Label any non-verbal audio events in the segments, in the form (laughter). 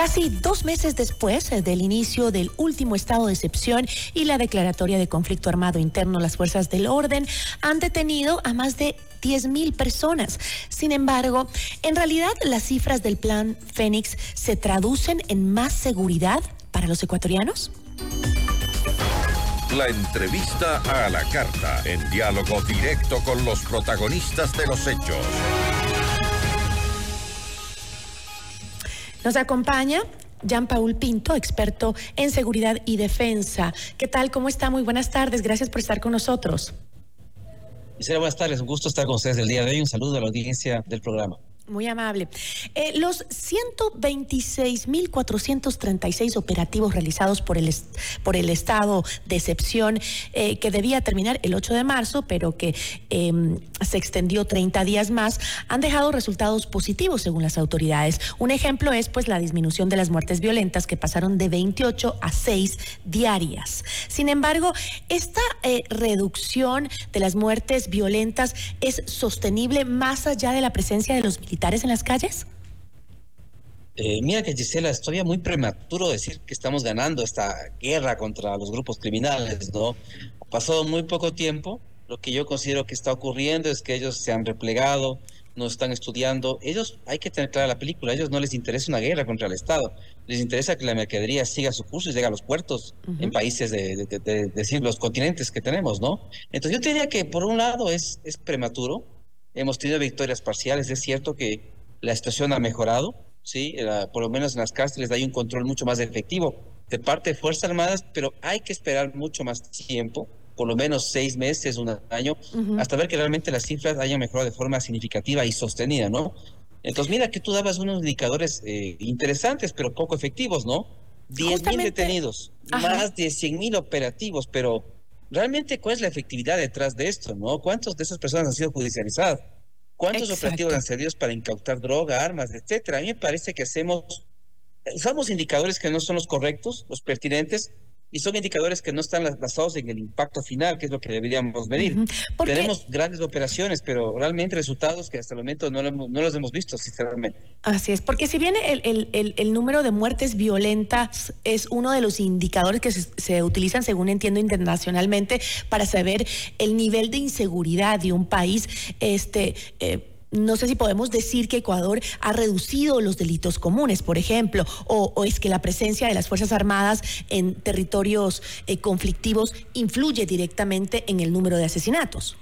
Casi dos meses después eh, del inicio del último estado de excepción y la declaratoria de conflicto armado interno, las fuerzas del orden han detenido a más de 10.000 personas. Sin embargo, en realidad las cifras del plan Fénix se traducen en más seguridad para los ecuatorianos. La entrevista a la carta, en diálogo directo con los protagonistas de los hechos. Nos acompaña Jean-Paul Pinto, experto en seguridad y defensa. ¿Qué tal? ¿Cómo está? Muy buenas tardes. Gracias por estar con nosotros. Gisela, buenas tardes. Un gusto estar con ustedes el día de hoy. Un saludo a la audiencia del programa. Muy amable. Eh, los 126.436 operativos realizados por el, por el estado de excepción eh, que debía terminar el 8 de marzo, pero que em, se extendió 30 días más, han dejado resultados positivos según las autoridades. Un ejemplo es pues la disminución de las muertes violentas que pasaron de 28 a 6 diarias. Sin embargo, esta eh, reducción de las muertes violentas es sostenible más allá de la presencia de los militares en las calles? Eh, mira que Gisela, es todavía muy prematuro decir que estamos ganando esta guerra contra los grupos criminales, ¿no? Ha pasado muy poco tiempo, lo que yo considero que está ocurriendo es que ellos se han replegado, no están estudiando. Ellos, hay que tener clara la película, a ellos no les interesa una guerra contra el Estado, les interesa que la mercadería siga su curso y llegue a los puertos en países de, decir, los continentes que tenemos, ¿no? Entonces yo diría que por un lado es, es prematuro, Hemos tenido victorias parciales. Es cierto que la situación ha mejorado, ¿sí? por lo menos en las cárceles hay un control mucho más efectivo de parte de Fuerzas Armadas, pero hay que esperar mucho más tiempo, por lo menos seis meses, un año, hasta ver que realmente las cifras hayan mejorado de forma significativa y sostenida, ¿no? Entonces, mira que tú dabas unos indicadores eh, interesantes, pero poco efectivos, ¿no? 10.000 detenidos, más de 100.000 operativos, pero realmente cuál es la efectividad detrás de esto, ¿no? ¿Cuántos de esas personas han sido judicializadas? ¿Cuántos operativos han servido para incautar droga, armas, etcétera? A mí me parece que hacemos, usamos indicadores que no son los correctos, los pertinentes, y son indicadores que no están basados en el impacto final, que es lo que deberíamos medir. Tenemos grandes operaciones, pero realmente resultados que hasta el momento no, no los hemos visto, sinceramente. Así es, porque si bien el, el, el, número de muertes violentas es uno de los indicadores que se, utilizan, según entiendo internacionalmente, para saber el nivel de inseguridad de un país, este... Eh, no sé si podemos decir que Ecuador ha reducido los delitos comunes, por ejemplo, o, es que la presencia de las Fuerzas Armadas en territorios eh, conflictivos influye directamente en el número de asesinatos.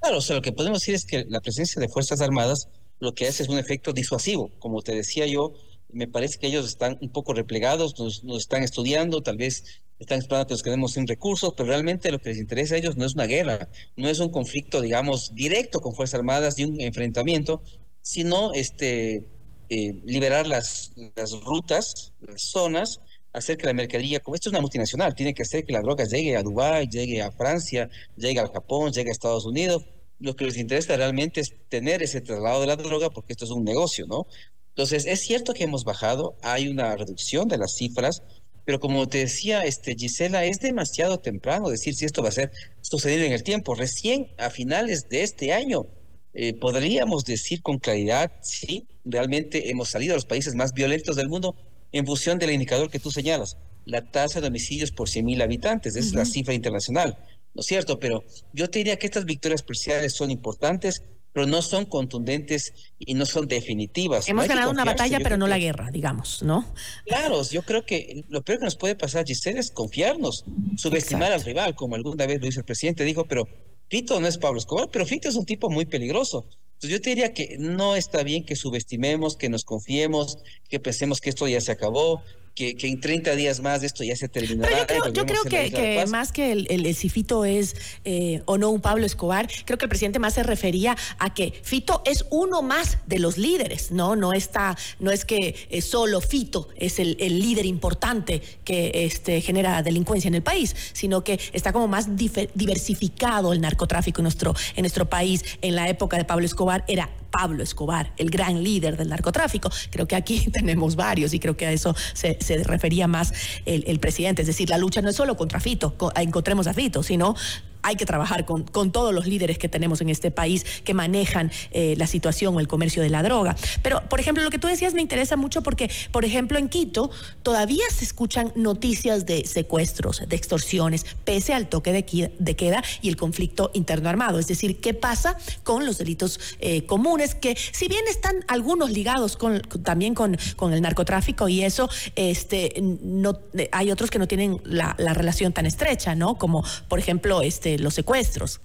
Claro, o sea, lo que podemos decir es que la presencia de Fuerzas Armadas lo que hace es un efecto disuasivo. Como te decía yo, me parece que ellos están un poco replegados, nos, nos están estudiando, tal vez están esperando que nos quedemos sin recursos, pero realmente lo que les interesa a ellos no es una guerra, no es un conflicto, digamos, directo con Fuerzas Armadas y un enfrentamiento, sino este, eh, liberar las, las rutas, las zonas, hacer que la mercadería, como esto es una multinacional, tiene que hacer que la droga llegue a Dubái, llegue a Francia, llegue al Japón, llegue a Estados Unidos. Lo que les interesa realmente es tener ese traslado de la droga porque esto es un negocio, ¿no? Entonces, es cierto que hemos bajado, hay una reducción de las cifras, pero como te decía este, Gisela, es demasiado temprano decir si esto va a ser suceder en el tiempo. Recién a finales de este año eh, podríamos decir con claridad si realmente hemos salido a los países más violentos del mundo en función del indicador que tú señalas, la tasa de homicidios por 100.000 habitantes, esa es la cifra internacional, ¿no es cierto? Pero yo te diría que estas victorias parciales son importantes, pero no son contundentes y no son definitivas. Hemos ganado una batalla, pero no la guerra, digamos, ¿no? Claro, yo creo que lo peor que nos puede pasar, Giselle, es confiarnos, subestimar al rival, como alguna vez lo hizo el presidente, dijo, pero Fito no es Pablo Escobar, pero Fito es un tipo muy peligroso. Entonces yo te diría que no está bien que subestimemos, que nos confiemos, que pensemos que esto ya se acabó, que, en 30 días más esto ya se terminará. yo creo, que, más que el, el, si Fito es eh, o no un Pablo Escobar, creo que el presidente más se refería a que Fito es uno más de los líderes, ¿no? No está, no es que eh, solo Fito es el, líder importante que este, genera delincuencia en el país, sino que está como más diversificado el narcotráfico en nuestro, en nuestro país. En la época de Pablo Escobar era Pablo Escobar, el gran líder del narcotráfico. Creo que aquí (laughs) tenemos varios y creo que a eso se, refería más el, presidente. Es decir, la lucha no es solo contra Fito, encontremos a Fito, sino hay que trabajar con, con todos los líderes que tenemos en este país que manejan eh, la situación o el comercio de la droga. Pero, por ejemplo, lo que tú decías me interesa mucho porque, por ejemplo, en Quito todavía se escuchan noticias de secuestros, de extorsiones, pese al toque de, queda y el conflicto interno armado. Es decir, ¿qué pasa con los delitos eh, comunes que, si bien están algunos ligados con, también con, con, el narcotráfico y eso, este, no, hay otros que no tienen la, la relación tan estrecha, ¿no? Como, por ejemplo, este, los secuestros.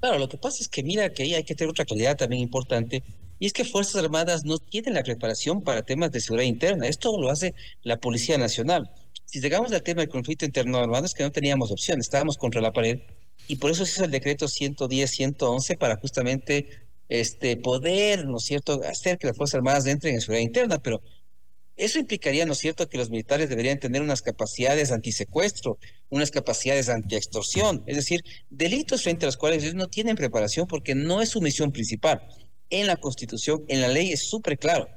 Claro, lo que pasa es que mira que ahí hay que tener otra calidad también importante, y es que Fuerzas Armadas no tienen la preparación para temas de seguridad interna. Esto lo hace la Policía Nacional. Si llegamos al tema del conflicto interno armado, es que no teníamos opción, estábamos contra la pared, y por eso se hizo el decreto 110-111 para justamente este, poder, ¿no es cierto?, hacer que las Fuerzas Armadas entren en seguridad interna, pero eso implicaría, ¿no es cierto?, que los militares deberían tener unas capacidades antisecuestro, unas capacidades anti-extorsión, es decir, delitos frente a los cuales ellos no tienen preparación porque no es su misión principal. En la Constitución, en la ley es súper claro.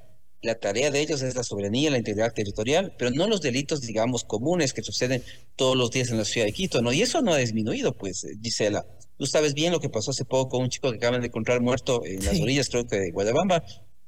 La tarea de ellos es la soberanía, la integridad territorial, pero no los delitos, digamos, comunes que suceden todos los días en la ciudad de Quito, ¿no? Y eso no ha disminuido, pues, Gisela. Tú sabes bien lo que pasó hace poco con un chico que acaban de encontrar muerto en las orillas, creo que de Guadabamba,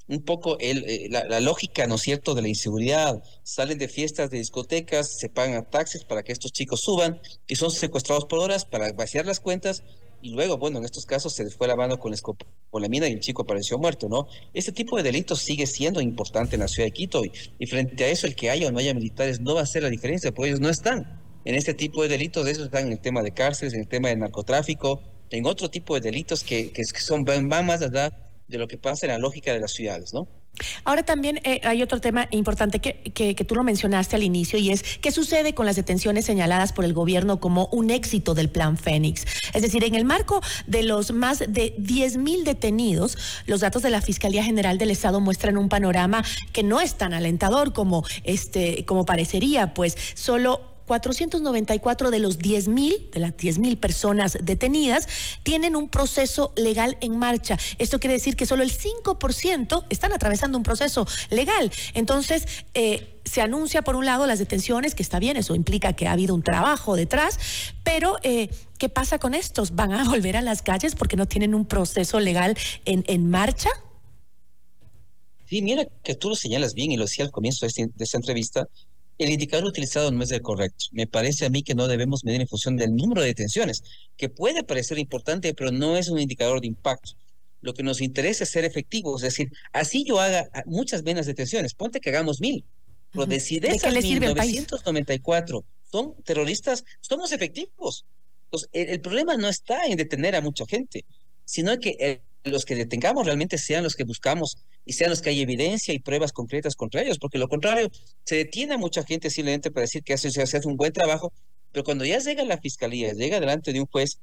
un poco el, eh, la, lógica, ¿no es cierto?, de la inseguridad. Salen de fiestas, de discotecas, se pagan taxis para que estos chicos suban y son secuestrados por horas para vaciar las cuentas y luego, bueno, en estos casos se les fue la mano con, la mina y el chico apareció muerto, ¿no? Este tipo de delitos sigue siendo importante en la ciudad de Quito y, frente a eso el que haya o no haya militares no va a hacer la diferencia, porque ellos no están en este tipo de delitos, ellos están en el tema de cárceles, en el tema de narcotráfico, en otro tipo de delitos que, son, van más de lo que pasa en la lógica de las ciudades, ¿no? Ahora también eh, hay otro tema importante que, que, tú lo mencionaste al inicio y es qué sucede con las detenciones señaladas por el gobierno como un éxito del plan Fénix. Es decir, en el marco de los más de 10 mil detenidos, los datos de la Fiscalía General del Estado muestran un panorama que no es tan alentador como, este, como parecería, pues solo 494 de los 10.000, de las 10.000 personas detenidas, tienen un proceso legal en marcha. Esto quiere decir que solo el 5% están atravesando un proceso legal. Entonces, eh, se anuncia por un lado las detenciones, que está bien, eso implica que ha habido un trabajo detrás, pero eh, ¿qué pasa con estos? ¿Van a volver a las calles porque no tienen un proceso legal en, en marcha? Sí, mira que tú lo señalas bien y lo decía al comienzo de, este, de esta entrevista, el indicador utilizado no es el correcto. Me parece a mí que no debemos medir en función del número de detenciones, que puede parecer importante, pero no es un indicador de impacto. Lo que nos interesa es ser efectivos, es decir, así yo haga muchas menos detenciones, ponte que hagamos mil, pero de si de, esas 1994 son terroristas, somos efectivos. Entonces, el, problema no está en detener a mucha gente, sino que eh, los que detengamos realmente sean los que buscamos y sean los que hay evidencia y pruebas concretas contra ellos, porque lo contrario, se detiene a mucha gente simplemente para decir que hace, se hace un buen trabajo, pero cuando ya llega la fiscalía, llega delante de un juez,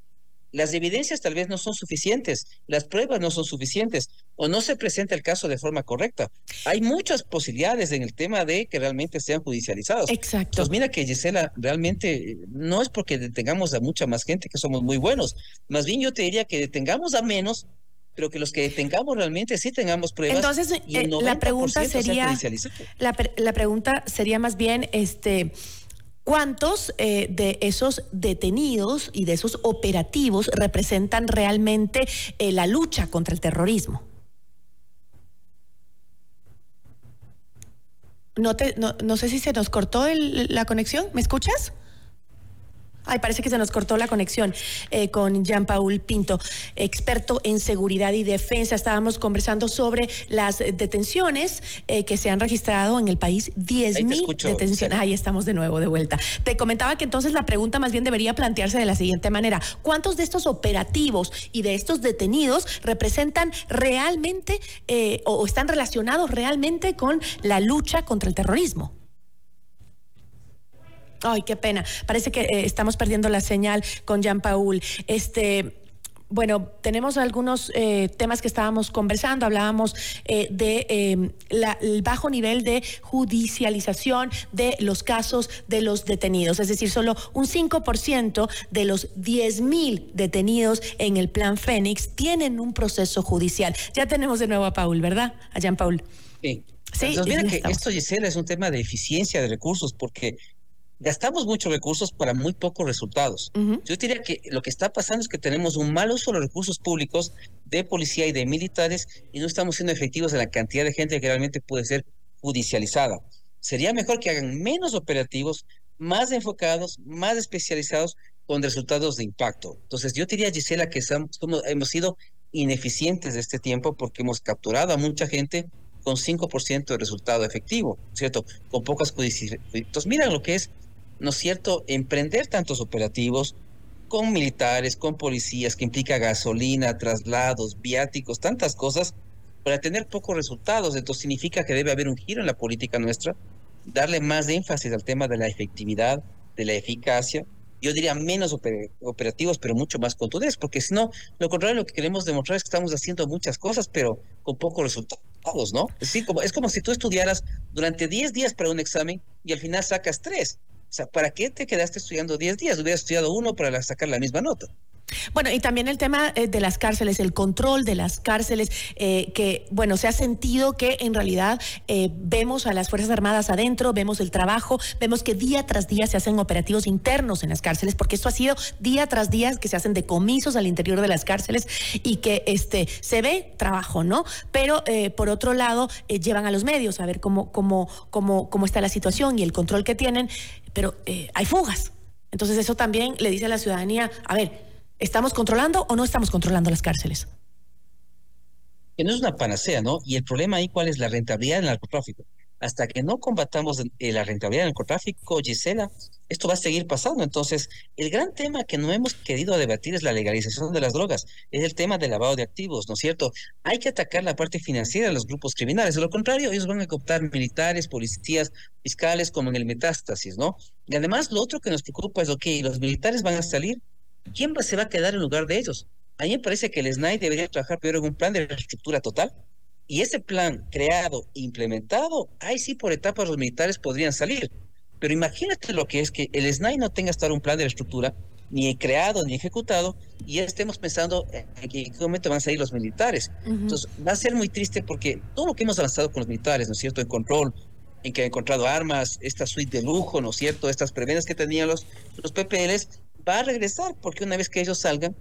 las evidencias tal vez no son suficientes, las pruebas no son suficientes o no se presenta el caso de forma correcta. Hay muchas posibilidades en el tema de que realmente sean judicializados. Exacto. Entonces mira que Gisela, realmente no es porque detengamos a mucha más gente que somos muy buenos, más bien yo te diría que detengamos a menos pero que los que tengamos realmente sí tengamos pruebas. Entonces, eh, la pregunta sería, la, la, pregunta sería más bien, este, ¿cuántos eh, de esos detenidos y de esos operativos representan realmente eh, la lucha contra el terrorismo? No, te, no, no sé si se nos cortó la conexión, ¿me escuchas? Ay, parece que se nos cortó la conexión eh, con Jean-Paul Pinto, experto en seguridad y defensa. Estábamos conversando sobre las detenciones eh, que se han registrado en el país. 10 mil detenciones. Ahí estamos de nuevo, de vuelta. Te comentaba que entonces la pregunta más bien debería plantearse de la siguiente manera. ¿Cuántos de estos operativos y de estos detenidos representan realmente eh, o están relacionados realmente con la lucha contra el terrorismo? Ay, qué pena. Parece que eh, estamos perdiendo la señal con Jean Paul. Este. Bueno, tenemos algunos eh, temas que estábamos conversando. Hablábamos eh, de em, el bajo nivel de judicialización de los casos de los detenidos. Es decir, solo un 5% de los 10 mil detenidos en el plan Fénix tienen un proceso judicial. Ya tenemos de nuevo a Paul, ¿verdad? A Jean Paul. Sí. Sí, Entonces, mira que esto, Gisela, es un tema de eficiencia de recursos, porque gastamos muchos recursos para muy pocos resultados. Yo diría que lo que está pasando es que tenemos un mal uso de los recursos públicos de policía y de militares y no estamos siendo efectivos en la cantidad de gente que realmente puede ser judicializada. Sería mejor que hagan menos operativos, más enfocados, más especializados, con resultados de impacto. Entonces, yo diría, Gisela, que hemos sido ineficientes de este tiempo porque hemos capturado a mucha gente con 5% de resultado efectivo, ¿cierto? Con pocas. Entonces, mira lo que es ¿no es cierto?, emprender tantos operativos con militares, con policías, que implica gasolina, traslados, viáticos, tantas cosas, para tener pocos resultados. Entonces significa que debe haber un giro en la política nuestra, darle más énfasis al tema de la efectividad, de la eficacia, yo diría menos operativos, pero mucho más contundentes, porque si no, lo contrario, lo que queremos demostrar es que estamos haciendo muchas cosas, pero con pocos resultados, ¿no? Es, como, es como si tú estudiaras durante 10 días para un examen y al final sacas 3. O sea, ¿para qué te quedaste estudiando 10 días? Hubieras estudiado uno para sacar la misma nota. Bueno, y también el tema eh, de las cárceles, el control de las cárceles, eh, que, bueno, se ha sentido que en realidad eh, vemos a las Fuerzas Armadas adentro, vemos el trabajo, vemos que día tras día se hacen operativos internos en las cárceles, porque esto ha sido día tras día que se hacen decomisos al interior de las cárceles y que este se ve trabajo, ¿no? Pero por otro lado, llevan a los medios a ver cómo, cómo, cómo, cómo está la situación y el control que tienen, pero hay fugas. Entonces eso también le dice a la ciudadanía, a ver, ¿Estamos controlando o no estamos controlando las cárceles? Que no es una panacea, ¿no? Y el problema ahí, ¿cuál es la rentabilidad del narcotráfico? Hasta que no combatamos eh, la rentabilidad del narcotráfico, Gisela, esto va a seguir pasando. Entonces, el gran tema que no hemos querido debatir es la legalización de las drogas, es el tema del lavado de activos, ¿no es cierto? Hay que atacar la parte financiera de los grupos criminales. De lo contrario, ellos van a cooptar militares, policías, fiscales, como en el metástasis, ¿no? Y además, lo otro que nos preocupa es, ok, los militares van a salir ¿quién se va a quedar en lugar de ellos? A mí me parece que el SNAI debería trabajar primero en un plan de reestructura total. Y ese plan creado, implementado, ahí sí por etapas los militares podrían salir. Pero imagínate lo que es que el SNAI no tenga hasta un plan de reestructura, ni creado ni ejecutado, y ya estemos pensando en qué momento van a salir los militares. Entonces, va a ser muy triste porque todo lo que hemos avanzado con los militares, ¿no es cierto?, en control, en que han encontrado armas, esta suite de lujo, ¿no es cierto?, estas prebendas que tenían los, los PPLs, va a regresar, porque una vez que ellos salgan,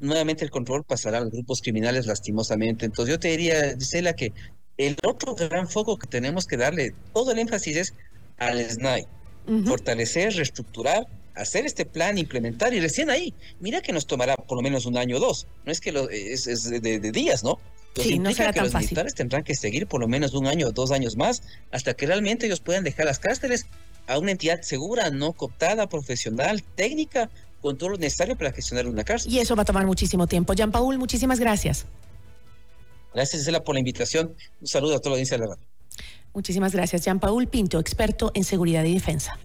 nuevamente el control pasará a los grupos criminales lastimosamente. Entonces yo te diría, Gisela, que el otro gran foco que tenemos que darle todo el énfasis es al SNAI. Fortalecer, reestructurar, hacer este plan, implementar y recién ahí, mira que nos tomará por lo menos un año o dos. No es que lo, es, de, días, ¿no? sí, no será que los militares tendrán que seguir por lo menos un año o dos años más hasta que realmente ellos puedan dejar las cárceles a una entidad segura, no cooptada, profesional, técnica, con todo lo necesario para gestionar una cárcel. Y eso va a tomar muchísimo tiempo. Jean Paul, muchísimas gracias. Gracias, Gisela, por la invitación. Un saludo a toda la audiencia de la radio. Muchísimas gracias. Jean Paul Pinto, experto en seguridad y defensa.